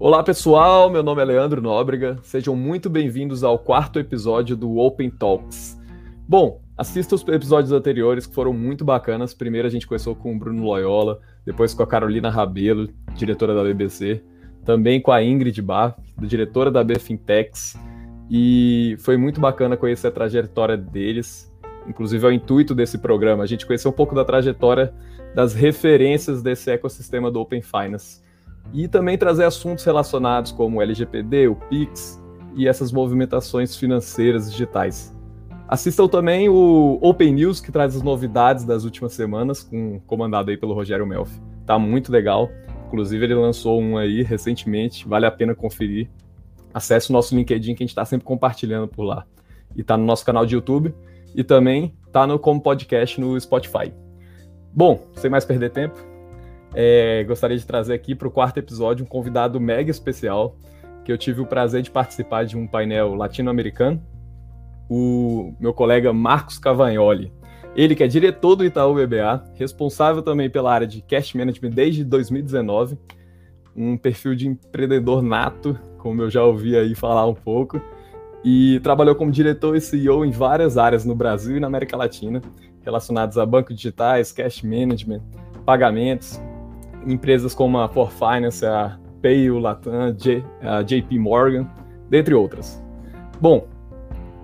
Olá pessoal, meu nome é Leandro Nóbrega, sejam muito bem-vindos ao quarto episódio do Open Talks. Bom, assista os episódios anteriores que foram muito bacanas. Primeiro a gente começou com o Bruno Loyola, depois com a Carolina Rabelo, diretora da BBC, também com a Ingrid Bar, diretora da B Fintechs, e foi muito bacana conhecer a trajetória deles. Inclusive, é o intuito desse programa, a gente conhecer um pouco da trajetória das referências desse ecossistema do Open Finance. E também trazer assuntos relacionados como o LGPD, o PIX e essas movimentações financeiras digitais. Assistam também o Open News, que traz as novidades das últimas semanas, com, comandado aí pelo Rogério Melfi. Tá muito legal. Inclusive, ele lançou um aí recentemente, vale a pena conferir. Acesse o nosso LinkedIn, que a gente está sempre compartilhando por lá. E tá no nosso canal de YouTube e também tá no como podcast no Spotify. Bom, sem mais perder tempo, é, gostaria de trazer aqui para o quarto episódio um convidado mega especial, que eu tive o prazer de participar de um painel latino-americano o meu colega Marcos Cavagnoli. Ele que é diretor do Itaú BBA, responsável também pela área de cash management desde 2019, um perfil de empreendedor nato, como eu já ouvi aí falar um pouco, e trabalhou como diretor e CEO em várias áreas no Brasil e na América Latina, relacionadas a bancos digitais, cash management, pagamentos, empresas como a For Finance, a Payo, Latam, a JP Morgan, dentre outras. Bom,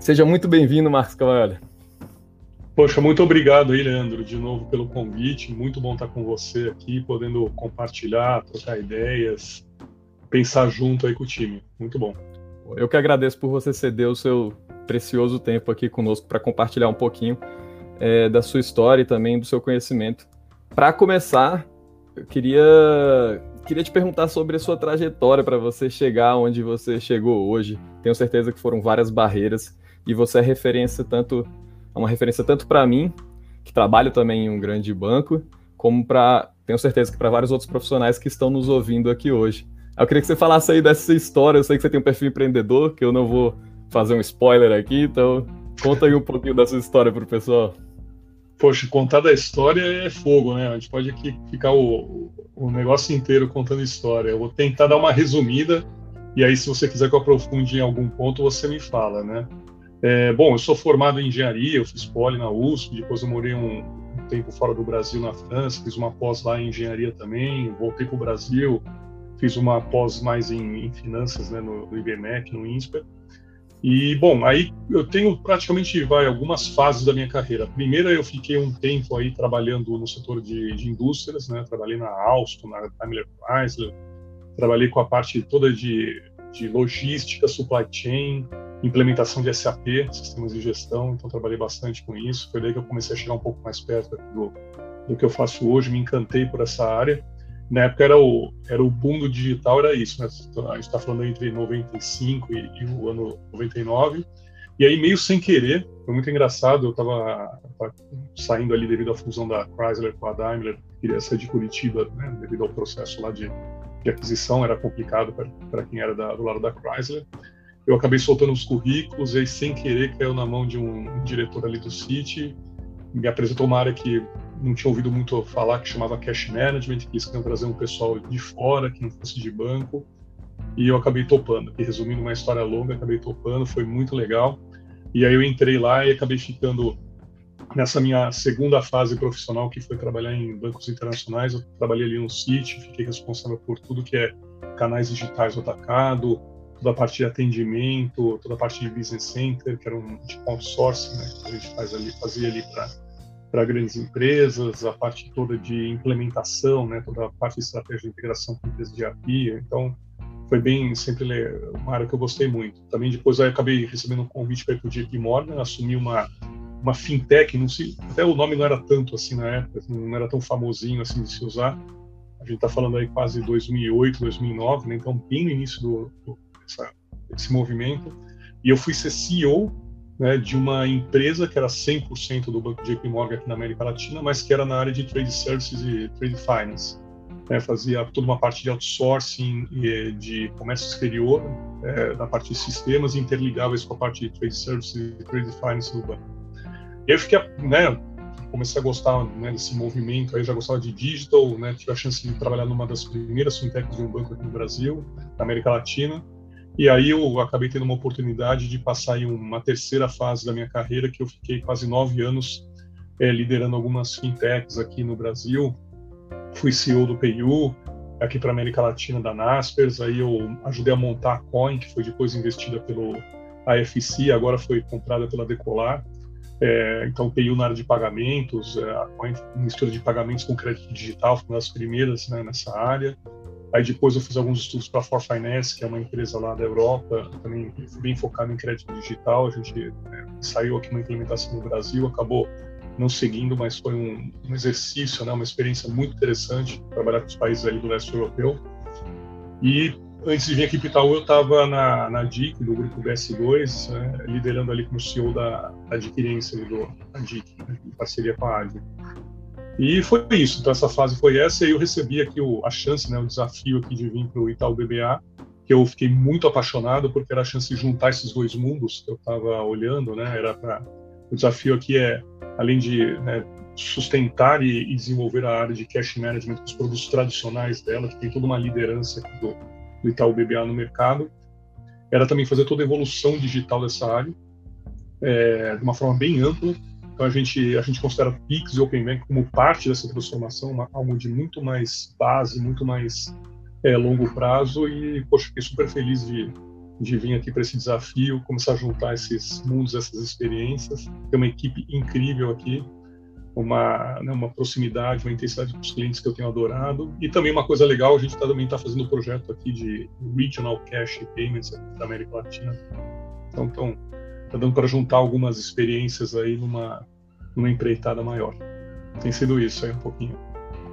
Seja muito bem-vindo, Marcos Cavalho. Poxa, muito obrigado aí, Leandro, de novo pelo convite. Muito bom estar com você aqui, podendo compartilhar, trocar ideias, pensar junto aí com o time. Muito bom. Eu que agradeço por você ceder o seu precioso tempo aqui conosco para compartilhar um pouquinho é, da sua história e também do seu conhecimento. Para começar, eu queria, queria te perguntar sobre a sua trajetória para você chegar onde você chegou hoje. Tenho certeza que foram várias barreiras e você é referência tanto é uma referência tanto para mim, que trabalho também em um grande banco, como para tenho certeza que para vários outros profissionais que estão nos ouvindo aqui hoje. Eu queria que você falasse aí dessa história. Eu sei que você tem um perfil empreendedor, que eu não vou fazer um spoiler aqui, então conta aí um pouquinho da sua história para o pessoal. Poxa, contar da história é fogo, né? A gente pode aqui ficar o, o negócio inteiro contando história. Eu vou tentar dar uma resumida, e aí, se você quiser que eu aprofunde em algum ponto, você me fala, né? É, bom, eu sou formado em engenharia, eu fiz poli na USP, depois eu morei um, um tempo fora do Brasil, na França, fiz uma pós lá em engenharia também, voltei para o Brasil, fiz uma pós mais em, em finanças, né, no, no IBMEC, no INSPER. E, bom, aí eu tenho praticamente vai, algumas fases da minha carreira. A primeira, eu fiquei um tempo aí trabalhando no setor de, de indústrias, né? Trabalhei na Alstom, na Daimler Chrysler, trabalhei com a parte toda de, de logística, supply chain, implementação de SAP, sistemas de gestão, então trabalhei bastante com isso. Foi daí que eu comecei a chegar um pouco mais perto do, do que eu faço hoje, me encantei por essa área. Na época era o, era o boom do digital, era isso, né? A gente está falando entre 95 e, e, o ano 99. E aí, meio sem querer, foi muito engraçado, eu estava saindo ali devido à fusão da Chrysler com a Daimler, queria sair de Curitiba, né, devido ao processo lá de, de aquisição, era complicado para quem era da, do lado da Chrysler eu acabei soltando os currículos e aí, sem querer, caiu na mão de um, diretor ali do City, me apresentou uma área que não tinha ouvido muito falar, que chamava Cash Management, que eles queriam trazer um pessoal de fora, que não fosse de banco, e eu acabei topando. E resumindo uma história longa, acabei topando, foi muito legal. E aí eu entrei lá e acabei ficando nessa minha segunda fase profissional, que foi trabalhar em bancos internacionais. Eu trabalhei ali no City, fiquei responsável por tudo que é canais digitais do atacado, toda a parte de atendimento, toda a parte de business center, que era um tipo outsourcing, né, que a gente faz ali, fazia ali para grandes empresas, a parte toda de implementação, né, toda a parte de estratégia de integração com empresas de API. Então, foi bem sempre uma área que eu gostei muito. Também depois eu acabei recebendo um convite para ir para o JP Morgan, assumi uma uma fintech, não sei, até o nome não era tanto assim na época, não era tão famosinho assim de se usar. A gente está falando aí quase 2008, 2009, né? então bem no início do, do essa, esse movimento. E eu fui ser CEO né, de uma empresa que era 100% do banco JP Morgan aqui na América Latina, mas que era na área de trade services e trade finance. Né, fazia toda uma parte de outsourcing e de comércio exterior, é, da parte de sistemas, interligava isso com a parte de trade services e trade finance do banco. E eu fiquei, né, comecei a gostar né, desse movimento, aí já gostava de digital, né, tive a chance de trabalhar numa das primeiras fintechs de um banco aqui no Brasil, na América Latina, e aí eu acabei tendo uma oportunidade de passar em uma terceira fase da minha carreira, que eu fiquei quase nove anos é, liderando algumas fintechs aqui no Brasil. Fui CEO do PayU, aqui para América Latina da Naspers, aí eu ajudei a montar a Coin, que foi depois investida pelo AFC, agora foi comprada pela Decolar. É, então, PayU na área de pagamentos, é, a Coin mistura de pagamentos com crédito digital, foi uma das primeiras né, nessa área. Aí depois eu fiz alguns estudos para a For Finance, que é uma empresa lá da Europa, também bem focada em crédito digital. A gente né, saiu aqui uma implementação no Brasil, acabou não seguindo, mas foi um, um, exercício, né, uma experiência muito interessante trabalhar com os países ali do leste europeu. E antes de vir aqui para Itaú, eu estava na, na DIC, do grupo BS2, né, liderando ali como CEO da, adquirência do, da DIC, né, em parceria com a ADI. E foi isso. Então essa fase foi essa e eu recebi aqui o, a chance, né, o desafio aqui de vir para o Itaú BBA, que eu fiquei muito apaixonado porque era a chance de juntar esses dois mundos que eu estava olhando, né? Era o desafio aqui é além de né, sustentar e, e, desenvolver a área de cash management, os produtos tradicionais dela, que tem toda uma liderança do, do Itaú BBA no mercado, era também fazer toda a evolução digital dessa área é, de uma forma bem ampla então a gente a gente considera Pix e Open Bank como parte dessa transformação, uma, algo de muito mais base, muito mais é, longo prazo e poxa, fiquei super feliz de, de vir aqui para esse desafio, começar a juntar esses mundos, essas experiências. Tem uma equipe incrível aqui, uma, né, uma proximidade, uma intensidade com os clientes que eu tenho adorado. E também uma coisa legal, a gente tá, também está fazendo um projeto aqui de Regional Cash Payments da América Latina. Então, então tá dando para juntar algumas experiências aí numa, numa empreitada maior. Tem sido isso aí um pouquinho.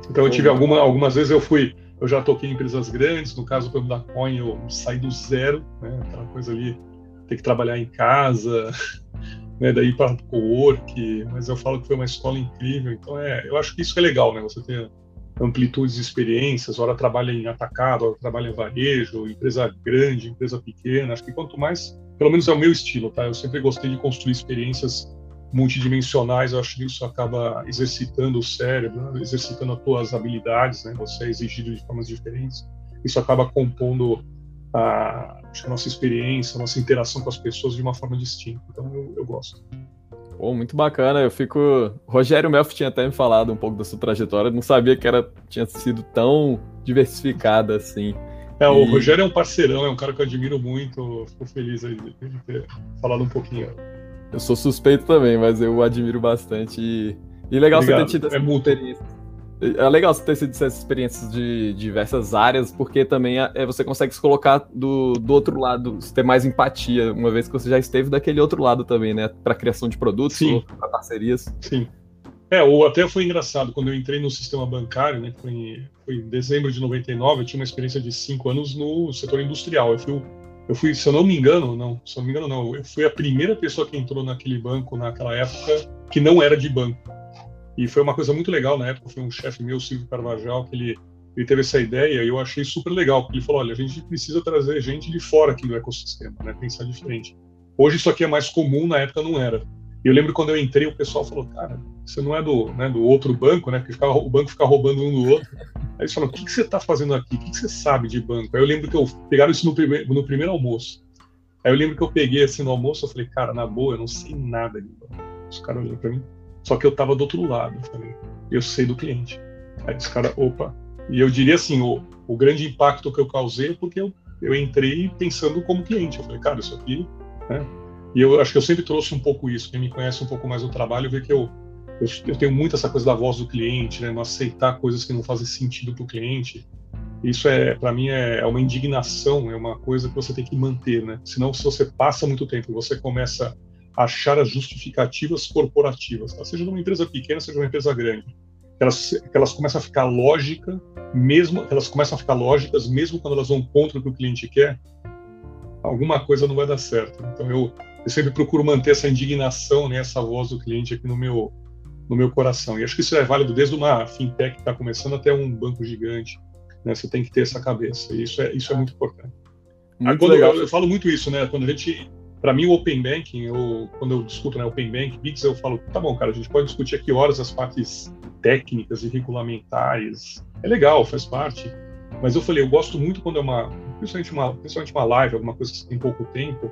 Então eu tive alguma, algumas vezes eu fui, eu já toquei em empresas grandes, no caso da Coin eu saí do zero, né, aquela coisa ali, ter que trabalhar em casa, né, daí para co-work, mas eu falo que foi uma escola incrível, então é, eu acho que isso é legal, né, você ter amplitudes de experiências, hora trabalha em atacado, hora trabalha em varejo, empresa grande, empresa pequena, acho que quanto mais pelo menos é o meu estilo, tá? Eu sempre gostei de construir experiências multidimensionais, eu acho que isso acaba exercitando o cérebro, né? exercitando as tuas habilidades, né? Você é exigido de formas diferentes. Isso acaba compondo a, a nossa experiência, a nossa interação com as pessoas de uma forma distinta. Então eu, eu gosto. Pô, muito bacana. Eu fico. Rogério Melf tinha até me falado um pouco da sua trajetória. não sabia que era tinha sido tão diversificada assim. É, o e... Rogério é um parceirão, é um cara que eu admiro muito. Fico feliz aí de ter falado um pouquinho. Eu sou suspeito também, mas eu admiro bastante. E, e legal Obrigado. você ter tido é experiência. É legal você ter tido essas experiências de diversas áreas, porque também é, é, você consegue se colocar do, do outro lado, ter mais empatia, uma vez que você já esteve daquele outro lado também, né? Para criação de produtos, para parcerias. Sim. É, ou até foi engraçado, quando eu entrei no sistema bancário, né, foi em, foi em dezembro de 99, eu tinha uma experiência de cinco anos no setor industrial. Eu fui, eu fui, se eu não me engano, não, se eu não me engano não, eu fui a primeira pessoa que entrou naquele banco naquela época que não era de banco. E foi uma coisa muito legal na época, foi um chefe meu, Silvio Carvajal, que ele, ele teve essa ideia e eu achei super legal, porque ele falou, olha, a gente precisa trazer gente de fora aqui do ecossistema, né, pensar diferente. Hoje isso aqui é mais comum, na época não era. E eu lembro quando eu entrei, o pessoal falou, cara, você não é do, né, do outro banco, né? Porque o banco fica roubando um do outro. Aí eles falaram, o que, que você está fazendo aqui? O que, que você sabe de banco? Aí eu lembro que eu pegaram isso no, prime no primeiro almoço. Aí eu lembro que eu peguei assim no almoço, eu falei, cara, na boa, eu não sei nada de banco. Os caras olhando para mim. Só que eu tava do outro lado. Eu falei, eu sei do cliente. Aí os caras, opa. E eu diria assim, o, o grande impacto que eu causei é porque eu, eu entrei pensando como cliente. Eu falei, cara, isso aqui, né? E eu acho que eu sempre trouxe um pouco isso. Quem me conhece um pouco mais do trabalho vê que eu, eu, eu tenho muito essa coisa da voz do cliente, né? Não aceitar coisas que não fazem sentido para o cliente. Isso é, para mim, é, é, uma indignação, é uma coisa que você tem que manter, né? Senão, se você passa muito tempo, você começa a achar as justificativas corporativas, tá? seja numa empresa pequena, seja numa empresa grande, elas, elas começam a ficar lógica, mesmo elas começam a ficar lógicas, mesmo quando elas vão contra o que o cliente quer, alguma coisa não vai dar certo. Então eu eu sempre procuro manter essa indignação, né, essa voz do cliente aqui no meu, no meu coração. E acho que isso é válido desde uma fintech que está começando até um banco gigante. Né? Você tem que ter essa cabeça. E isso é, isso é muito importante. Muito quando, legal. Eu, eu, falo muito isso, né? Quando a gente para mim o Open Banking, eu, quando eu discuto né, Open Banking, BICS, eu falo, tá bom, cara, a gente pode discutir aqui horas as partes técnicas e regulamentares, é legal, faz parte, mas eu falei, eu gosto muito quando é uma, principalmente uma, principalmente uma live, alguma coisa que tem pouco tempo,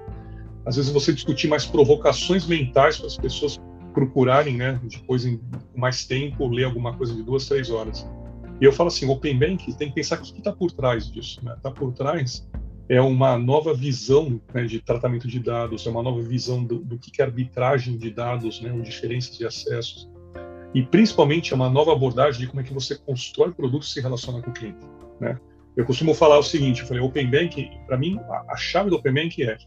às vezes você discutir mais provocações mentais para as pessoas procurarem, né, depois em mais tempo, ler alguma coisa de duas, três horas. E eu falo assim, Open Bank tem que pensar o que está por trás disso. Está né? Por trás é uma nova visão né, de tratamento de dados, é uma nova visão do, do que é arbitragem de dados, né, diferenças de acessos. E principalmente é uma nova abordagem de como é que você constrói produtos e se relaciona com o cliente. Né? Eu costumo falar o seguinte, eu falei, Open Bank, para mim, a, a chave do Open Bank é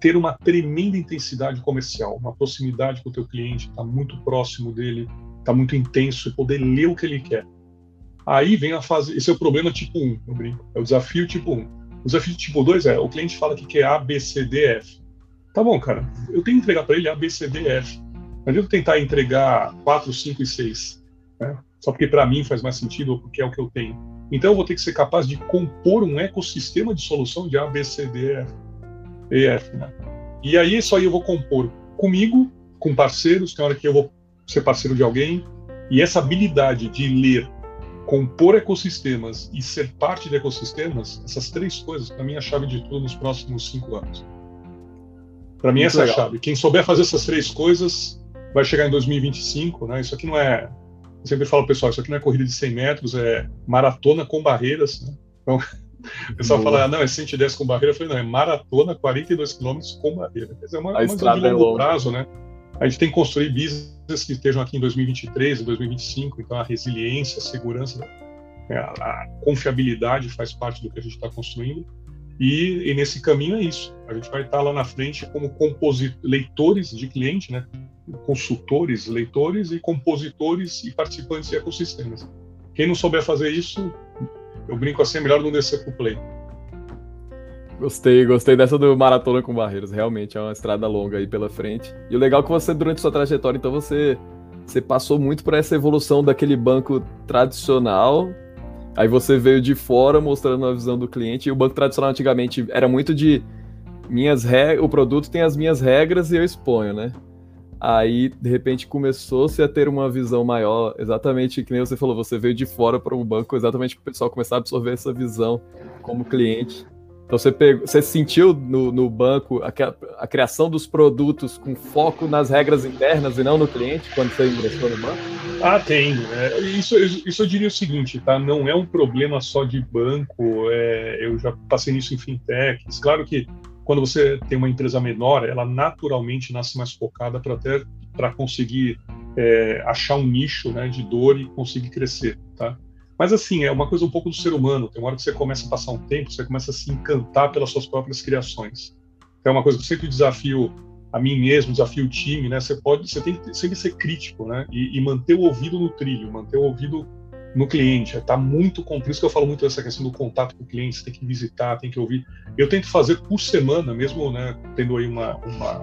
ter uma tremenda intensidade comercial, uma proximidade com o teu cliente, estar tá muito próximo dele, estar tá muito intenso e poder ler o que ele quer. Aí vem a fase, esse é o problema tipo 1, eu brinco, é o desafio tipo 1. O desafio tipo 2 é, o cliente fala que quer A, B, C, D, F. Tá bom, cara, eu tenho que entregar para ele A, B, C, D, F. Não adianta tentar entregar 4, 5 e 6, né? só porque para mim faz mais sentido ou porque é o que eu tenho. Então eu vou ter que ser capaz de compor um ecossistema de solução de A, B, C, D, F. EF, né? E aí isso aí eu vou compor comigo, com parceiros, tem hora que eu vou ser parceiro de alguém, e essa habilidade de ler, compor ecossistemas e ser parte de ecossistemas, essas três coisas, para mim é a chave de tudo nos próximos cinco anos. Para mim essa legal. é a chave. Quem souber fazer essas três coisas vai chegar em 2025, né? Isso aqui não é, eu sempre falo pessoal, isso aqui não é corrida de 100 metros, é maratona com barreiras, né? Então o pessoal Boa. fala, ah, não, é 110 com barreira. Eu falei, não, é maratona, 42 quilômetros com barreira. Quer dizer, é uma, a uma de é longo é prazo, né? A gente tem que construir business que estejam aqui em 2023, 2025, então a resiliência, a segurança, né? a, a confiabilidade faz parte do que a gente está construindo. E, e, nesse caminho é isso. A gente vai estar tá lá na frente como leitores de cliente, né? consultores, leitores e compositores e participantes de ecossistemas. Quem não souber fazer isso, eu brinco assim, é melhor não descer pro play. Gostei, gostei dessa do Maratona com Barreiras. Realmente é uma estrada longa aí pela frente. E o legal é que você, durante sua trajetória, então você, você passou muito por essa evolução daquele banco tradicional. Aí você veio de fora mostrando a visão do cliente. E o banco tradicional antigamente era muito de minhas regras, o produto tem as minhas regras e eu exponho, né? Aí, de repente, começou-se a ter uma visão maior, exatamente que nem você falou, você veio de fora para o banco, exatamente para o pessoal começar a absorver essa visão como cliente. Então, você, pegou, você sentiu no, no banco a, a, criação dos produtos com foco nas regras internas e não no cliente, quando você ingressou no banco? Ah, tem. É, isso, isso eu diria o seguinte, tá? Não é um problema só de banco, é, eu já passei nisso em fintechs. Claro que quando você tem uma empresa menor, ela naturalmente nasce mais focada para até para conseguir é, achar um nicho né, de dor e conseguir crescer, tá? Mas assim, é uma coisa um pouco do ser humano. Tem uma hora que você começa a passar um tempo, você começa a se encantar pelas suas próprias criações. É uma coisa que eu sempre desafio a mim mesmo, desafio o time, né? Você pode, você tem que sempre ser crítico, né? E, e manter o ouvido no trilho, manter o ouvido no cliente. Está muito com por isso que eu falo muito dessa questão do contato com o cliente. Você tem que visitar, tem que ouvir. Eu tento fazer por semana, mesmo né, tendo aí uma, uma,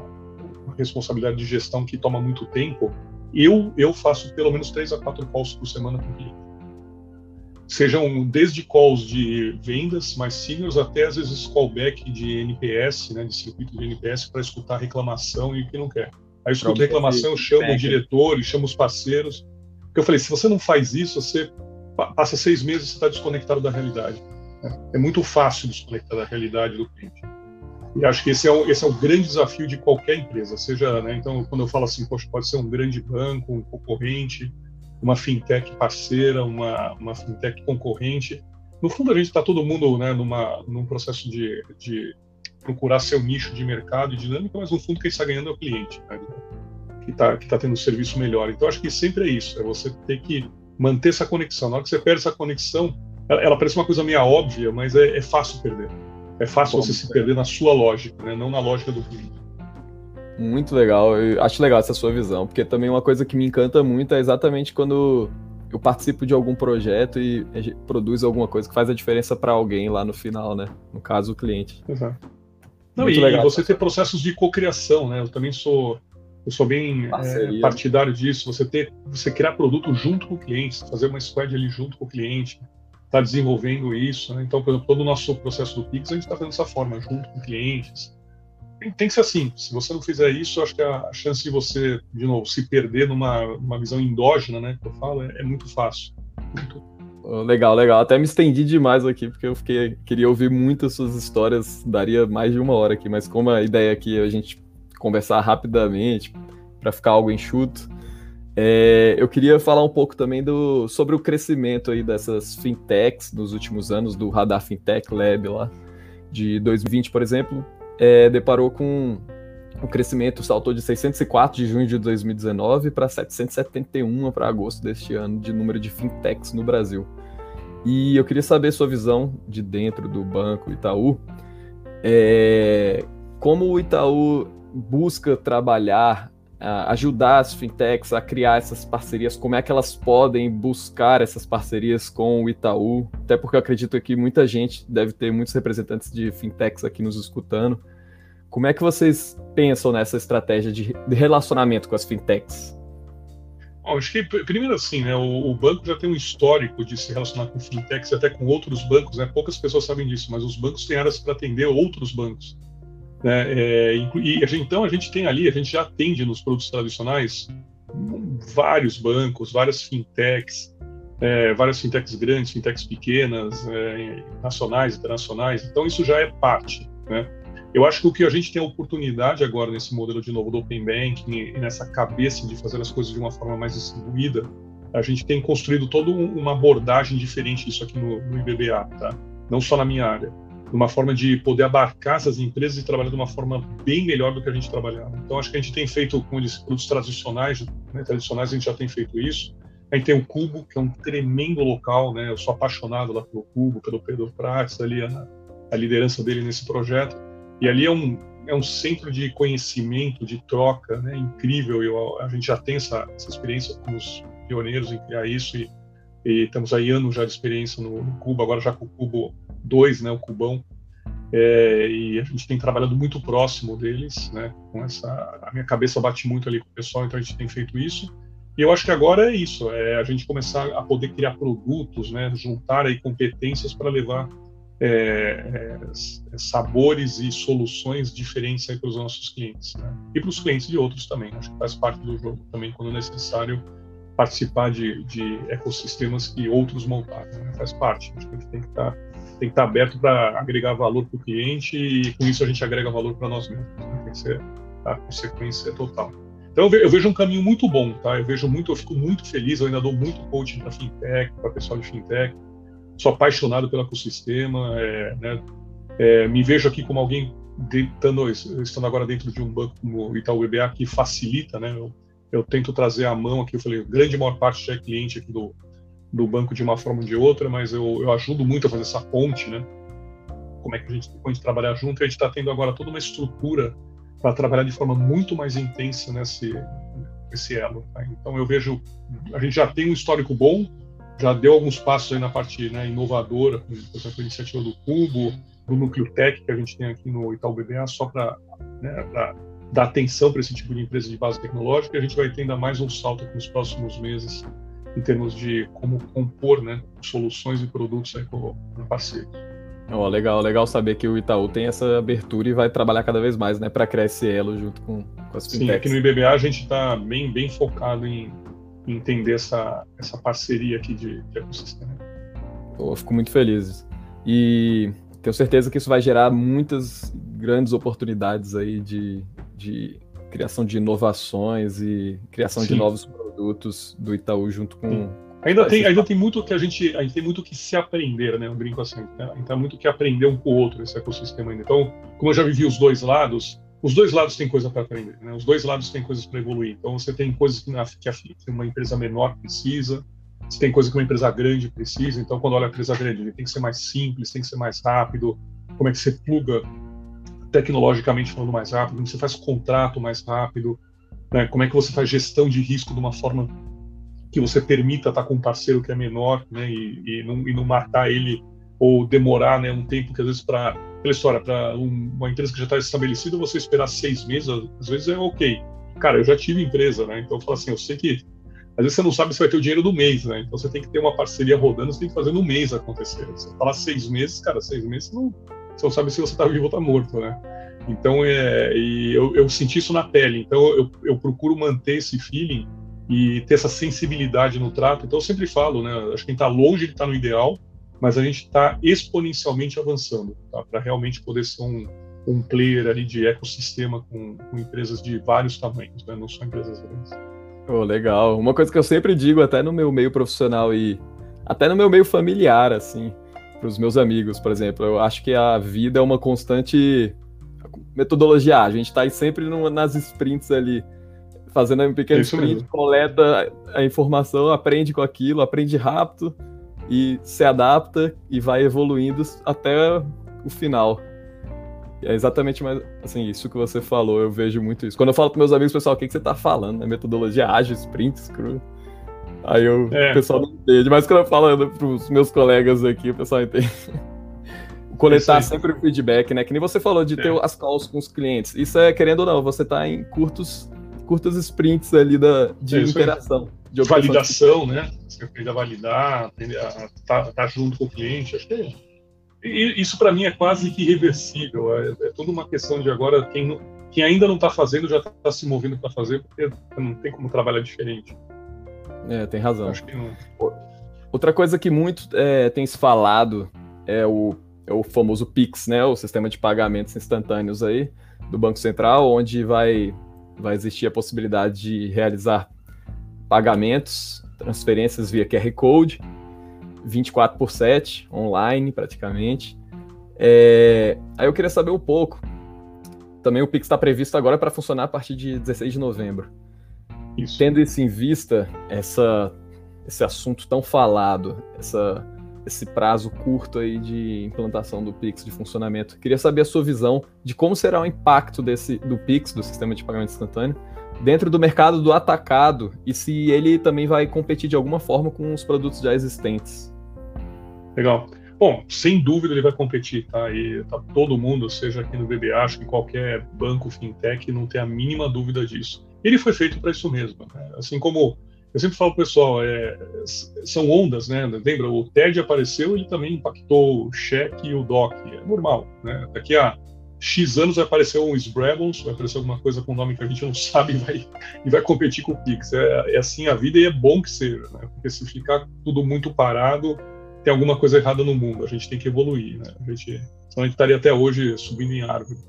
uma responsabilidade de gestão que toma muito tempo. Eu eu faço pelo menos três a quatro calls por semana com o cliente. Sejam desde calls de vendas mais seniors até às vezes callback de NPS, né, de circuito de NPS para escutar reclamação e o que não quer. Aí eu escuto reclamação, eu chamo o diretor, chamo os parceiros porque eu falei, se você não faz isso, você passa seis meses e está desconectado da realidade. Né? É muito fácil desconectar da realidade do cliente. E acho que esse é o, esse é o grande desafio de qualquer empresa, seja, né, então, quando eu falo assim, poxa, pode ser um grande banco, um concorrente, uma fintech parceira, uma, uma fintech concorrente. No fundo, a gente está todo mundo né, numa, num processo de, de procurar seu nicho de mercado e dinâmica, mas no fundo quem está ganhando é o cliente. Né? Que está que tá tendo um serviço melhor. Então, acho que sempre é isso, é você ter que manter essa conexão. Na hora que você perde essa conexão, ela, ela parece uma coisa meio óbvia, mas é, é fácil perder. É fácil Bom, você se perder na sua lógica, né? não na lógica do cliente. Muito legal, eu acho legal essa sua visão, porque também uma coisa que me encanta muito é exatamente quando eu participo de algum projeto e produz alguma coisa que faz a diferença para alguém lá no final, né? No caso, o cliente. Exato. Não, e, legal, você ter processos de cocriação, né? Eu também sou eu sou bem é, partidário disso. Você ter, você criar produto junto com o cliente, fazer uma squad ali junto com o cliente, tá desenvolvendo isso. Né? Então, por exemplo, todo o nosso processo do Pix a gente está fazendo dessa forma, junto com clientes. tem, tem, que ser assim. Se você não fizer isso, acho que a, a chance de você, de novo, se perder numa, numa visão endógena, né, que eu falo, é, é muito fácil. Muito... Legal, legal. Até me estendi demais aqui, porque eu fiquei, queria ouvir muitas suas histórias, daria mais de uma hora aqui, mas como a ideia aqui é a gente conversar rapidamente, para ficar algo enxuto, é, eu queria falar um pouco também do, sobre o crescimento aí dessas fintechs nos últimos anos, do Radar Fintech Lab lá, de 2020, por exemplo, é, deparou com um crescimento, saltou de 604 de junho de 2019 para 771 para agosto deste ano, de número de fintechs no Brasil. E eu queria saber sua visão de dentro do Banco Itaú, é, como o Itaú busca trabalhar ajudar as fintechs a criar essas parcerias, como é que elas podem buscar essas parcerias com o Itaú, até porque eu acredito que muita gente deve ter muitos representantes de fintechs aqui nos escutando. Como é que vocês pensam nessa estratégia de, relacionamento com as fintechs? Bom, acho que primeiro assim, né, o, o, banco já tem um histórico de se relacionar com fintechs, até com outros bancos, né? Poucas pessoas sabem disso, mas os bancos têm áreas para atender outros bancos. Né? É, e a gente, então a gente tem ali, a gente já atende nos produtos tradicionais vários bancos, várias fintechs, é, várias fintechs grandes, fintechs pequenas, é, nacionais, internacionais. Então isso já é parte. Né? Eu acho que o que a gente tem a oportunidade agora nesse modelo de novo do Open Banking nessa cabeça de fazer as coisas de uma forma mais distribuída, a gente tem construído toda uma abordagem diferente disso aqui no, no IBBA, tá? Não só na minha área uma forma de poder abarcar essas empresas e trabalhar de uma forma bem melhor do que a gente trabalhava. Então, acho que a gente tem feito, eu disse, produtos tradicionais, né, tradicionais, a gente já tem feito isso. A gente tem o Cubo, que é um tremendo local, né? Eu sou apaixonado lá pelo Cubo, pelo Pedro Prates, ali a, a liderança dele nesse projeto. E ali é um, é um centro de conhecimento, de troca, né? Incrível. Eu, a gente já tem essa, essa experiência com os pioneiros em criar isso e, e estamos aí anos já de experiência no, no Cubo, agora já com o Cubo 2, né, o Cubão, é, e a gente tem trabalhado muito próximo deles, né, com essa, a minha cabeça bate muito ali com o pessoal, então a gente tem feito isso, e eu acho que agora é isso, é a gente começar a poder criar produtos, né, juntar aí competências para levar é, é, sabores e soluções diferentes para os nossos clientes, né, e para os clientes de outros também, acho que faz parte do jogo também, quando necessário, participar de, de ecossistemas que outros montaram, né, faz parte, acho que a gente tem que estar tá tem que estar aberto para agregar valor para o cliente e com isso a gente agrega valor para nós mesmos. Né? Tem que ser a consequência total. Então eu vejo um caminho muito bom, tá? Eu vejo muito, eu fico muito feliz, eu ainda dou muito coaching para fintech, para pessoal de fintech. Sou apaixonado pelo ecossistema, é, né? É, me vejo aqui como alguém estando, estando agora dentro de um banco como o Itaú BBA que facilita, né? Eu, eu tento trazer a mão aqui, eu falei, grande maior parte já é cliente aqui do, do banco de uma forma ou de outra, mas eu, eu ajudo muito a fazer essa ponte, né? Como é que a gente pode trabalhar junto? E a gente está tendo agora toda uma estrutura para trabalhar de forma muito mais intensa nesse, nesse elo. Tá? Então eu vejo, a gente já tem um histórico bom, já deu alguns passos aí na parte né, inovadora, por exemplo, a iniciativa do Cubo, do Núcleo Tech que a gente tem aqui no Itaú BBA, só para né, dar atenção para esse tipo de empresa de base tecnológica. E a gente vai ter ainda mais um salto nos próximos meses em termos de como compor né, soluções e produtos aí com parceiros. Oh, legal, legal saber que o Itaú tem essa abertura e vai trabalhar cada vez mais, né, para criar esse elo junto com, com as fintechs. Sim, aqui no IBBA a gente está bem, bem focado em, em, entender essa, essa parceria aqui de, de ecossistema. Oh, fico muito feliz. E tenho certeza que isso vai gerar muitas grandes oportunidades aí de, de criação de inovações e criação Sim. de novos produtos do Itaú junto com. Ainda tem, ainda tem muito que a gente, a gente tem muito que se aprender, né? Eu brinco assim, né? tem muito que aprender um com o outro esse ecossistema ainda. Então, como eu já vivi os dois lados, os dois lados têm coisa para aprender, né? Os dois lados têm coisas para evoluir. Então, você tem coisas que, na, que uma empresa menor precisa, você tem coisas que uma empresa grande precisa. Então, quando olha a empresa grande, tem que ser mais simples, tem que ser mais rápido. Como é que você pluga tecnologicamente falando mais rápido? Como você faz contrato mais rápido? Né? Como é que você faz gestão de risco de uma forma que você permita estar com um parceiro que é menor né? e, e, não, e não matar ele ou demorar né, um tempo que às vezes para aquela história para um, uma empresa que já está estabelecida você esperar seis meses às vezes é ok cara eu já tive empresa né então eu falo assim eu sei que às vezes você não sabe se vai ter o dinheiro do mês né então você tem que ter uma parceria rodando você tem que fazer no mês acontecer você falar seis meses cara seis meses não você não sabe se você está vivo ou está morto né Então, é, e eu, eu senti isso na pele. Então, eu, eu procuro manter esse feeling e ter essa sensibilidade no trato. Então, eu sempre falo, né? Acho que quem está longe de estar tá no ideal, mas a gente está exponencialmente avançando, tá? Para realmente poder ser um, um player ali de ecossistema com, com empresas de vários tamanhos, né? Não só empresas grandes. Oh, legal. Uma coisa que eu sempre digo, até no meu meio profissional e até no meu meio familiar, assim, os meus amigos, por exemplo, eu acho que a vida é uma constante metodologia. A gente está sempre no, nas sprints ali, fazendo um pequeno é sprint, mesmo. coleta a informação, aprende com aquilo, aprende rápido e se adapta e vai evoluindo até o final. É exatamente mais assim, isso que você falou, eu vejo muito isso. Quando eu falo para meus amigos, pessoal, o que, que você está falando? É metodologia ágil, sprint, scrum. Aí eu, é. o pessoal não entende, mas quando eu falo para os meus colegas aqui, o pessoal entende. Coletar sempre o feedback, né? Que nem você falou de é. ter as calls com os clientes. Isso é, querendo ou não, você está em curtos, curtas sprints ali da, de é interação. De validação, né? Você aprende a validar, aprende a estar tá, tá junto com o cliente. Acho que é isso para mim é quase que irreversível. É, é toda uma questão de agora quem, quem ainda não está fazendo já está se movendo para fazer, porque não tem como trabalhar diferente. É, tem razão. Não... Outra coisa que muito é, tem se falado é o, é o famoso Pix, né? O sistema de pagamentos instantâneos aí do Banco Central, onde vai, vai existir a possibilidade de realizar pagamentos, transferências via QR Code 24 por 7, online praticamente. É, aí eu queria saber um pouco. Também o Pix está previsto agora para funcionar a partir de 16 de novembro. Isso. Tendo isso em vista, essa, esse assunto tão falado, essa, esse prazo curto aí de implantação do Pix, de funcionamento, queria saber a sua visão de como será o impacto desse, do Pix, do sistema de pagamento instantâneo, dentro do mercado do atacado e se ele também vai competir de alguma forma com os produtos já existentes. Legal. Bom, sem dúvida ele vai competir, tá? E tá todo mundo, seja aqui no BBA, acho que qualquer banco fintech, não tem a mínima dúvida disso. Ele foi feito para isso mesmo. Né? Assim como eu sempre falo pessoal, é, são ondas, né? Lembra, o TED apareceu, ele também impactou o cheque e o DOC. É normal, né? Daqui a X anos vai aparecer um Sbrabbles, vai aparecer alguma coisa com nome que a gente não sabe e vai, e vai competir com o Pix. É, é assim a vida e é bom que seja, né? Porque se ficar tudo muito parado, tem alguma coisa errada no mundo, a gente tem que evoluir, né? A gente, senão a gente estaria até hoje subindo em árvore.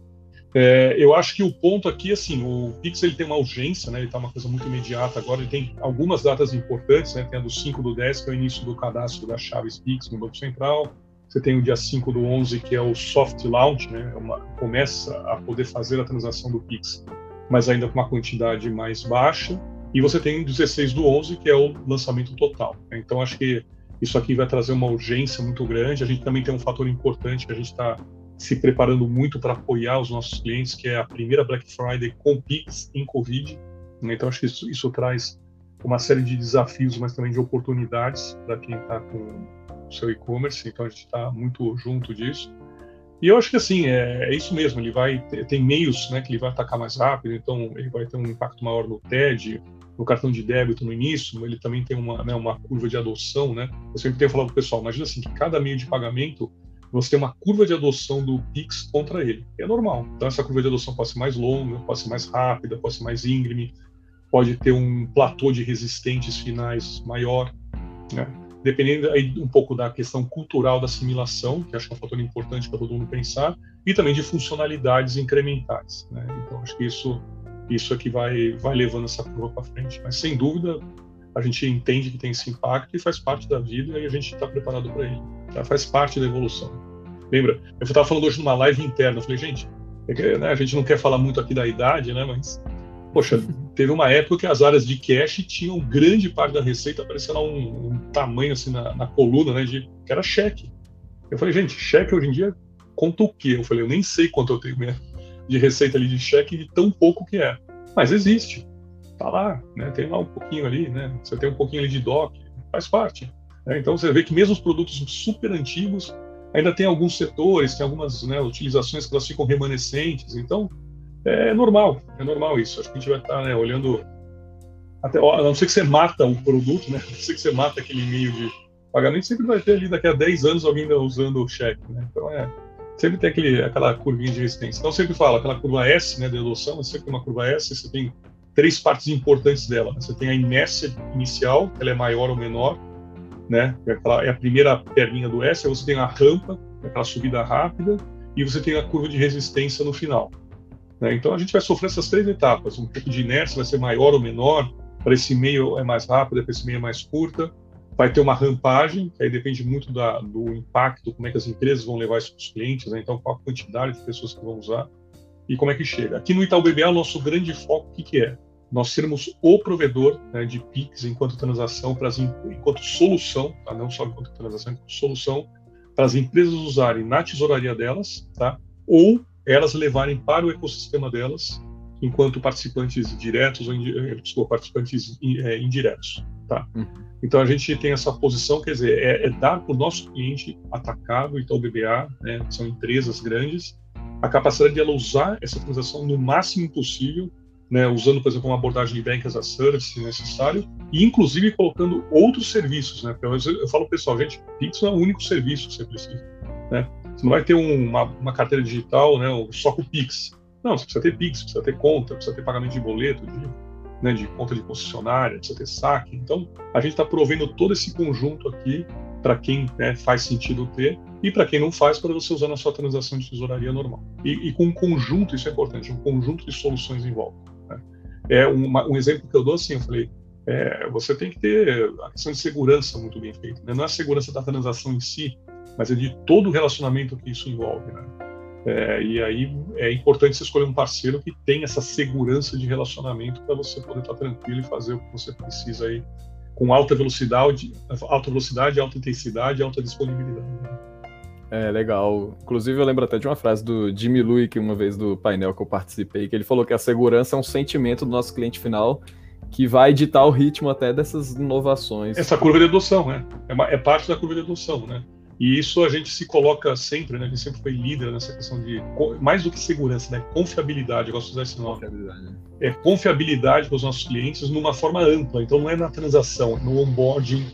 É, eu acho que o ponto aqui, assim, o Pix ele tem uma urgência, né? Ele está uma coisa muito imediata agora. Ele tem algumas datas importantes, né? Tem a do 5 do 10, que é o início do cadastro das chaves Pix no Banco Central. Você tem o dia 5 do 11, que é o soft launch, né? É uma, começa a poder fazer a transação do Pix, mas ainda com uma quantidade mais baixa. E você tem o 16 do 11, que é o lançamento total. Né? Então, acho que isso aqui vai trazer uma urgência muito grande. A gente também tem um fator importante que a gente está se preparando muito para apoiar os nossos clientes, que é a primeira Black Friday com Pix em Covid. Então, acho que isso, isso traz uma série de desafios, mas também de oportunidades para quem está com o seu e-commerce. Então, a gente está muito junto disso. E eu acho que assim, é, é isso mesmo, ele vai tem meios né, que ele vai atacar mais rápido, então ele vai ter um impacto maior no TED, no cartão de débito no início, ele também tem uma, né, uma curva de adoção, né? Eu sempre tenho falado para o pessoal, imagina assim, que cada meio de pagamento você tem uma curva de adoção do Pix contra ele. é normal. Então essa curva de adoção pode ser mais longa, pode ser mais rápida, pode ser mais íngreme, pode ter um platô de resistentes finais maior, né? Dependendo aí um pouco da questão cultural da assimilação, que acho que é um fator importante para todo mundo pensar, e também de funcionalidades incrementais. Né? Então acho que isso isso é que vai, vai levando essa curva para frente. Mas sem dúvida, a gente entende que tem esse impacto e faz parte da vida e a gente está preparado para ele. Tá? Faz parte da evolução. Lembra? Eu estava falando hoje numa live interna, eu falei, gente, é que, né, a gente não quer falar muito aqui da idade, né? Mas, poxa, teve uma época que as áreas de cash tinham grande parte da receita aparecendo um, um tamanho assim na, na, coluna, né? De, que era cheque. Eu falei, gente, cheque hoje em dia conta o quê? Eu falei, eu nem sei quanto eu tenho mesmo de receita ali de cheque de tão pouco que é. Mas existe. Tá lá, né? Tem lá um pouquinho ali, né? Você tem um pouquinho ali de DOC, faz parte. Né? Então você vê que mesmo os produtos super antigos ainda tem alguns setores, tem algumas né, utilizações que elas ficam remanescentes. Então é normal, é normal isso. Acho que a gente vai estar né, olhando até, a não ser que você mata o produto, né? A não ser que você mata aquele meio de pagamento, sempre vai ter ali daqui a 10 anos alguém usando o cheque, né? Então é sempre tem aquele, aquela curvinha de resistência. Então, sempre falo, aquela curva S, né, de adoção, você sempre tem uma curva S, você tem três partes importantes dela. Né? Você tem a inércia inicial, que ela é maior ou menor, né, é, aquela, é a primeira perninha do S, aí você tem a rampa, aquela subida rápida, e você tem a curva de resistência no final. Né? Então, a gente vai sofrer essas três etapas. Um pouco de inércia vai ser maior ou menor, para esse meio é mais rápida, para esse meio é mais curta, vai ter uma rampagem, que aí depende muito da, do impacto, como é que as empresas vão levar isso para os clientes, né? então qual a quantidade de pessoas que vão usar e como é que chega. Aqui no Itaú BBA, o nosso grande foco, o que, que é? Nós sermos o provedor né, de PIX enquanto transação, para as, enquanto solução, tá? não só enquanto transação, enquanto solução, para as empresas usarem na tesouraria delas, tá? ou elas levarem para o ecossistema delas enquanto participantes diretos ou eh, desculpa, participantes eh, indiretos. Tá? Uhum. Então a gente tem essa posição, quer dizer, é, é dar para o nosso cliente atacado, então o BBA, né, são empresas grandes, a capacidade de ela usar essa transação no máximo possível, né, usando, por exemplo, uma abordagem de Bank as a Service se necessário, e inclusive colocando outros serviços. Né, eu, eu falo pessoal, gente, Pix não é o único serviço que você precisa. Né? Você não vai ter um, uma, uma, carteira digital né, só com Pix. Não, você precisa ter Pix, precisa ter conta, precisa ter pagamento de boleto, de né, de conta de concessionária, precisa ter saque. Então, a gente está provendo todo esse conjunto aqui para quem né, faz sentido ter e para quem não faz, para você usar na sua transação de tesouraria normal. E, e, com um conjunto, isso é importante, um conjunto de soluções em volta. Né? É uma, um exemplo que eu dou assim, eu falei, é, você tem que ter a questão de segurança muito bem feita. Né? Não é a segurança da transação em si, mas é de todo o relacionamento que isso envolve. Né? É, e aí é importante você escolher um parceiro que tenha essa segurança de relacionamento para você poder estar tranquilo e fazer o que você precisa aí com alta velocidade, alta velocidade, alta intensidade, alta disponibilidade. É, legal. Inclusive, eu lembro até de uma frase do Jimmy Louie, uma vez do painel que eu participei, que ele falou que a segurança é um sentimento do nosso cliente final que vai ditar o ritmo até dessas inovações. Essa curva de adoção, né? É, uma, é parte da curva de adoção, né? E isso a gente se coloca sempre, né? A gente sempre foi líder nessa questão de mais do que segurança, né? Confiabilidade. Eu gosto de usar esse nome. Confiabilidade. Né? É confiabilidade com os nossos clientes numa forma ampla. Então não é na transação, é no onboarding,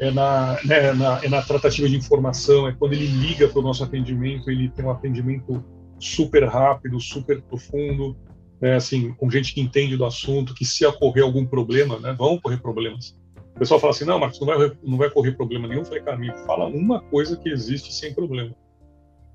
é na, né, é na, é na tratativa de informação, é quando ele liga para o nosso atendimento, ele tem um atendimento super rápido, super profundo, né, assim, com gente que entende do assunto, que se ocorrer algum problema, né, vão ocorrer problemas, o pessoal fala assim, não, Marcos, não vai, não vai correr problema nenhum. Eu falei, fala uma coisa que existe sem problema.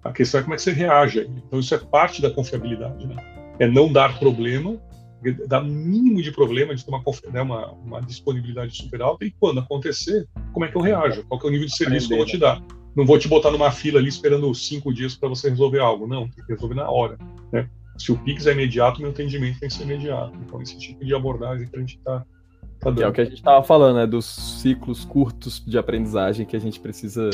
A questão é como é que você reage. Então isso é parte da confiabilidade, né? É não dar problema, dar mínimo de problema, de ter uma, né, uma, uma, disponibilidade super alta, e quando acontecer, como é que eu reajo? Qual é o nível de serviço que eu vou te dar? Não vou te botar numa fila ali esperando cinco dias para você resolver algo. Não, tem que resolver na hora. Né? Se o Pix é imediato, meu atendimento tem que ser imediato. Então, esse tipo de abordagem que a gente está Tá que é o que a gente estava falando, né? Dos ciclos curtos de aprendizagem que a gente precisa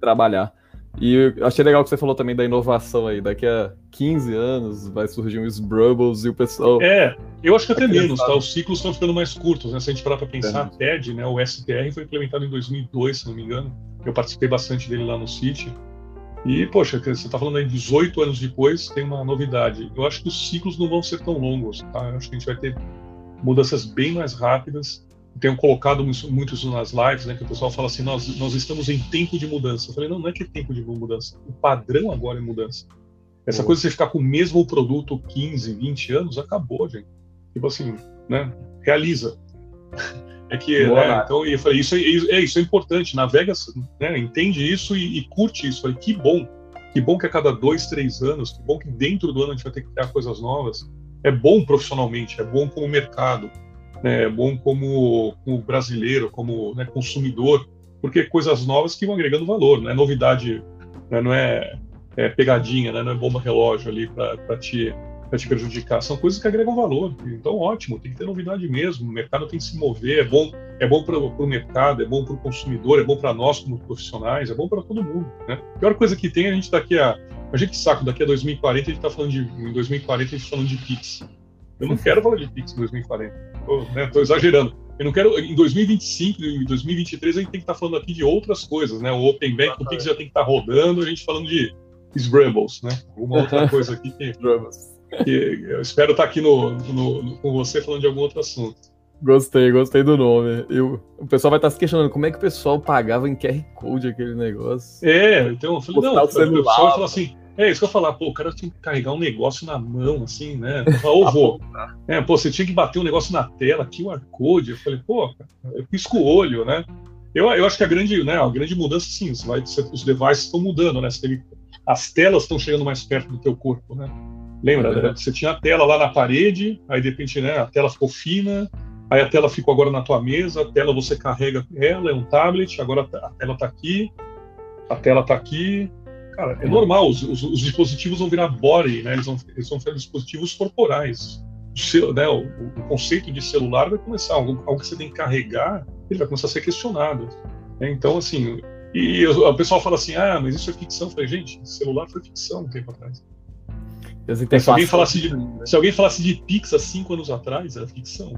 trabalhar. E eu achei legal que você falou também da inovação aí. Daqui a 15 anos vai surgir um Brubbles e o pessoal. É, eu acho que até menos, tá? Os ciclos estão ficando mais curtos, né? Se a gente parar para pensar, é. a TED, né? O STR foi implementado em 2002, se não me engano. Eu participei bastante dele lá no City. E, poxa, você está falando aí 18 anos depois, tem uma novidade. Eu acho que os ciclos não vão ser tão longos, tá? Eu acho que a gente vai ter mudanças bem mais rápidas. Tenho colocado muito isso nas lives, né, que o pessoal fala assim, nós, nós estamos em tempo de mudança. Eu falei, não, não é que é tempo de mudança, o padrão agora é mudança. Essa coisa de você ficar com o mesmo produto 15, 20 anos, acabou, gente. Tipo assim, né, realiza. É que, né, então, eu falei, isso é, é, isso é importante, navega, né, entende isso e, e curte isso. Eu falei, que bom, que bom que a cada dois, três anos, que bom que dentro do ano a gente vai ter que criar coisas novas é bom profissionalmente, é bom como mercado, né, é bom como, como brasileiro, como né, consumidor, porque coisas novas que vão agregando valor, não é novidade, né, não é, é, pegadinha, né, não é bomba relógio ali para te, te prejudicar, são coisas que agregam valor. Então, ótimo, tem que ter novidade mesmo, o mercado tem que se mover, é bom, é bom para o mercado, é bom para o consumidor, é bom para nós como profissionais, é bom para todo mundo. Né? A pior coisa que tem, a gente daqui a Imagina que saco, daqui a 2040 a gente tá falando de. Em 2040 a gente tá falando de Pix. Eu não quero falar de Pix em 2040. Tô, né, exagerando. Eu não quero. Em 2025, em 2023, a gente tem que estar tá falando aqui de outras coisas, né? O Open Bank, o Pix já tem que estar tá rodando, a gente falando de Scrambles, né? Alguma outra coisa aqui que, que eu espero estar tá aqui no, no, no, com você falando de algum outro assunto. Gostei, gostei do nome. O pessoal vai estar se questionando como é que o pessoal pagava em QR Code aquele negócio. É, então eu falei, não, o, celular, o pessoal fala assim, é isso que eu falar, pô, o cara tinha que carregar um negócio na mão, assim, né? Ô, vô, é, pô, você tinha que bater um negócio na tela, QR Code. Eu falei, pô, eu pisco o olho, né? Eu, eu acho que a grande, né, a grande mudança, sim, vai, os devices estão mudando, né? as telas estão chegando mais perto do teu corpo, né? Lembra, é. né? Você tinha a tela lá na parede, aí de repente, né, a tela ficou fina, aí a tela ficou agora na tua mesa, a tela você carrega ela, é um tablet, agora a tela está aqui, a tela está aqui. Cara, é normal, os, os, os, dispositivos vão virar body, né? Eles vão, eles vão ser dispositivos corporais. O, seu, né, o, o, conceito de celular vai começar, algo, algo, que você tem que carregar, ele vai começar a ser questionado. Né? Então, assim, e o pessoal fala assim, ah, mas isso é ficção. Eu falei, gente, celular foi ficção um tempo atrás. Se alguém, falasse de, se alguém falasse de Pix há cinco anos atrás, era ficção.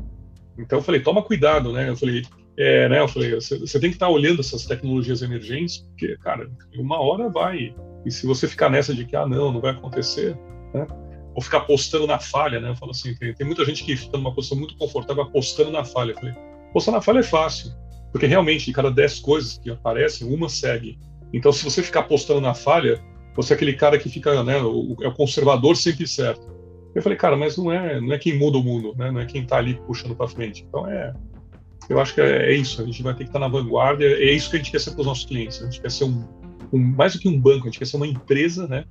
Então eu falei, toma cuidado, né? Eu falei, é, né? Eu falei, você, tem que estar tá olhando essas tecnologias emergentes, porque, cara, uma hora vai. E se você ficar nessa de que, ah, não, não vai acontecer, né? Ou ficar apostando na falha, né? Eu falo assim, tem, tem muita gente que fica numa posição muito confortável apostando na falha. Eu falei, postar na falha é fácil, porque realmente, de cada 10 coisas que aparecem, uma segue. Então, se você ficar apostando na falha, você é aquele cara que fica, né, o, é o conservador sempre certo. Eu falei, cara, mas não é, não é quem muda o mundo, né? Não é quem está ali puxando para frente. Então é, eu acho que é, é, isso. A gente vai ter que estar na vanguarda. É isso que a gente quer ser para os nossos clientes. A gente quer ser um, um, mais do que um banco. A gente quer ser uma empresa, né,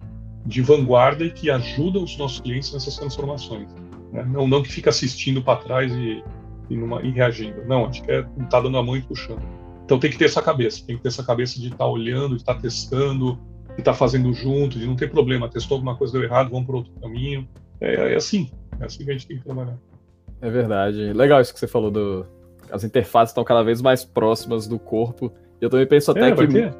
de vanguarda que ajuda os nossos clientes nessas transformações. Né? Não, não que fica assistindo para trás e, e, numa, e reagindo. Não, a gente quer estar tá dando a mão e puxando. Então tem que ter essa cabeça. Tem que ter essa cabeça de estar tá olhando, de estar tá testando, de estar fazendo junto, de não ter problema. Testou alguma coisa deu errado, vamos para outro caminho. É, é, assim, é assim que a gente tem que trabalhar. É verdade. Legal isso que você falou do. As interfaces estão cada vez mais próximas do corpo. E eu também penso até é, que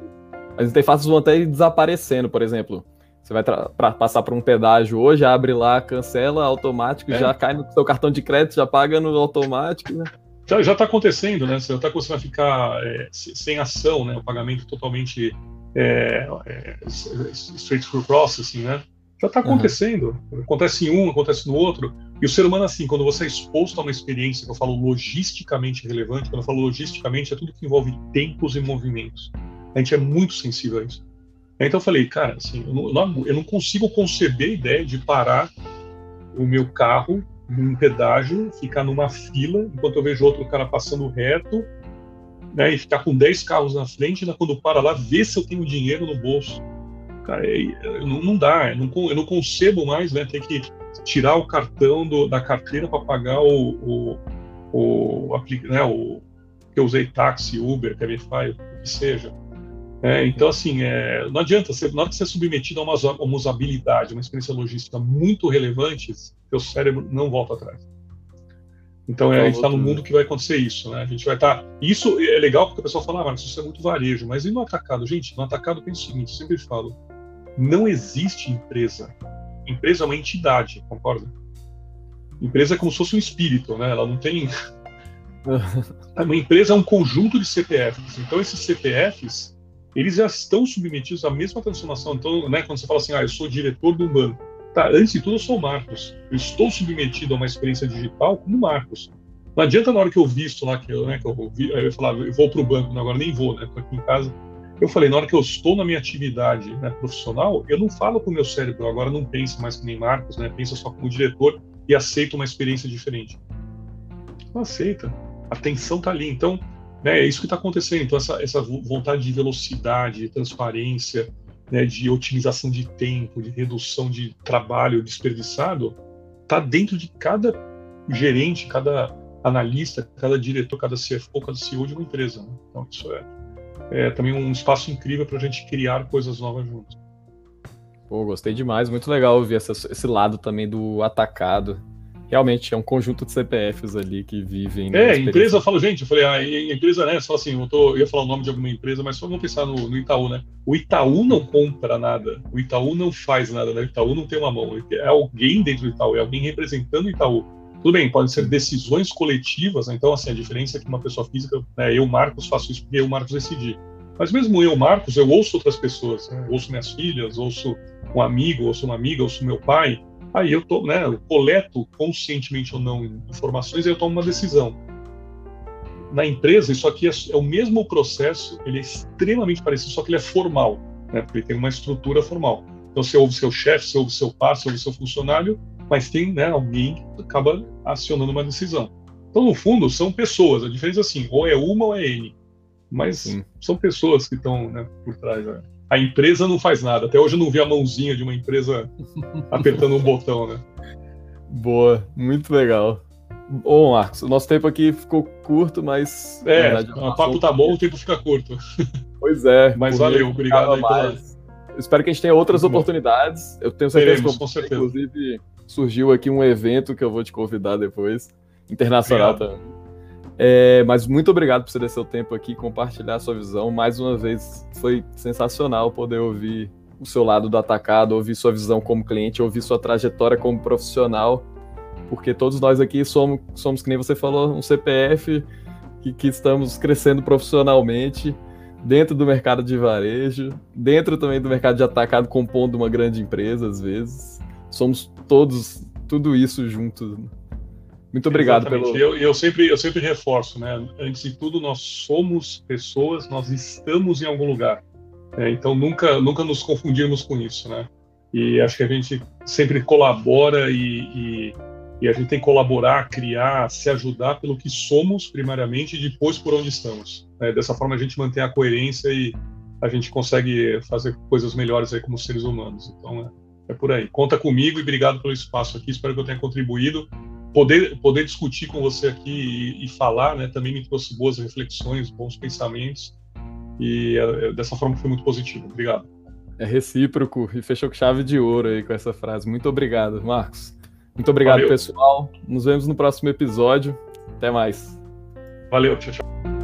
as interfaces vão até ir desaparecendo, por exemplo. Você vai pra passar por um pedágio hoje, abre lá, cancela, automático, é. já cai no seu cartão de crédito, já paga no automático, né? Já está acontecendo, né? Você está começando a ficar é, sem ação, né? O pagamento totalmente é, é, straight through processing, né? Já está acontecendo. Uhum. Acontece em um, acontece no outro. E o ser humano, assim, quando você é exposto a uma experiência que eu falo logisticamente relevante, quando eu falo logisticamente, é tudo que envolve tempos e movimentos. A gente é muito sensível a isso. Então eu falei, cara, assim, eu não, eu não consigo conceber a ideia de parar o meu carro num pedágio, ficar numa fila, enquanto eu vejo outro cara passando reto, né, e ficar com 10 carros na frente, e quando para lá, ver se eu tenho dinheiro no bolso cara, é, não, não, dá, eu não, eu não, concebo mais, né, ter que tirar o cartão do, da carteira para pagar o, o, o, né, o que eu usei táxi, Uber, Cabify, o que seja. É, então, assim, é, não adianta, você, na hora que você é submetido a uma, uma usabilidade, uma experiência logística muito relevante, seu cérebro não volta atrás. Então é, a gente está no mundo que vai acontecer isso, né? A gente vai estar. Tá... Isso é legal porque o pessoal fala, ah, mas isso é muito varejo. Mas e no atacado? Gente, no atacado tem o seguinte, sempre falo: não existe empresa. Empresa é uma entidade, concorda? Empresa é como se fosse um espírito, né? Ela não tem. uma empresa é um conjunto de CPFs. Então, esses CPFs, eles já estão submetidos à mesma transformação. Então, né, quando você fala assim, ah, eu sou diretor de um banco. Tá, antes de tudo, eu sou o Marcos. Eu estou submetido a uma experiência digital como Marcos. Não adianta na hora que eu visto lá, que eu, né, que eu, vi, eu falar, eu vou para o banco, agora nem vou, né? Estou aqui em casa eu falei, na hora que eu estou na minha atividade né, profissional, eu não falo com o meu cérebro, agora não pensa mais que nem Marcos, né? Pensa só como diretor e aceita uma experiência diferente. Não aceita. A tensão está ali. Então, né, é isso que está acontecendo. Então, essa, essa vontade de velocidade, de transparência, né, de otimização de tempo, de redução de trabalho desperdiçado, está dentro de cada gerente, cada analista, cada diretor, cada CFO, cada CEO de uma empresa. Né? Então, isso é é também um espaço incrível para a gente criar coisas novas juntos. Pô, gostei demais, muito legal ouvir essa, esse lado também do atacado. Realmente é um conjunto de CPFs ali que vivem. É, empresa, eu falo, gente, eu falei, ah, a empresa, né? Só assim, eu, tô, eu ia falar o nome de alguma empresa, mas só vamos pensar no, no, Itaú, né? O Itaú não compra nada, o Itaú não faz nada, né? O Itaú não tem uma mão, é alguém dentro do Itaú, é alguém representando o Itaú. Tudo bem, podem ser decisões coletivas, né? então assim, a diferença é que uma pessoa física, né, eu, Marcos, faço isso porque eu, Marcos, decidi. Mas mesmo eu, Marcos, eu ouço outras pessoas, né? ouço minhas filhas, ouço um amigo, ouço uma amiga, ouço meu pai, aí eu, tô, né, eu coleto conscientemente ou não informações e eu tomo uma decisão. na empresa, isso aqui é, é, o mesmo processo, ele é extremamente parecido, só que ele é formal, né? porque ele tem uma estrutura formal. Então você ouve seu chefe, você ouve seu par, você ouve seu funcionário, mas tem né, alguém que acaba acionando uma decisão. Então, no fundo, são pessoas. A diferença é assim, ou é uma ou é N. Mas Sim. são pessoas que estão né, por trás. Né? A empresa não faz nada. Até hoje eu não vi a mãozinha de uma empresa apertando um botão, né? Boa, muito legal. Bom, Marcos, o nosso tempo aqui ficou curto, mas. É, verdade, o papo tá bom, o tempo fica curto. Pois é. Mas valeu, obrigado aí pela... Espero que a gente tenha outras muito oportunidades. Eu tenho certeza Teremos, que, com certeza. inclusive, surgiu aqui um evento que eu vou te convidar depois, internacional obrigado. também. É, mas muito obrigado por você ter seu tempo aqui, compartilhar a sua visão. Mais uma vez, foi sensacional poder ouvir o seu lado do atacado, ouvir sua visão como cliente, ouvir sua trajetória como profissional porque todos nós aqui somos, somos que nem você falou, um CPF que, que estamos crescendo profissionalmente dentro do mercado de varejo, dentro também do mercado de atacado, compondo uma grande empresa, às vezes. Somos todos, tudo isso juntos. Muito obrigado Exatamente. pelo. Eu, eu, sempre, eu sempre reforço, né? Antes de tudo, nós somos pessoas, nós estamos em algum lugar. É, então nunca, nunca nos confundirmos com isso, né? E acho que a gente sempre colabora e, e e a gente tem que colaborar, criar, se ajudar pelo que somos, primariamente, e depois por onde estamos. É, dessa forma, a gente mantém a coerência e a gente consegue fazer coisas melhores aí como seres humanos. Então, é, é por aí. Conta comigo e obrigado pelo espaço aqui. Espero que eu tenha contribuído. Poder, poder discutir com você aqui e, e falar né, também me trouxe boas reflexões, bons pensamentos. E é, dessa forma foi muito positivo. Obrigado. É recíproco e fechou com chave de ouro aí com essa frase. Muito obrigado, Marcos. Muito obrigado, Valeu. pessoal. Nos vemos no próximo episódio. Até mais. Valeu, tchau, tchau.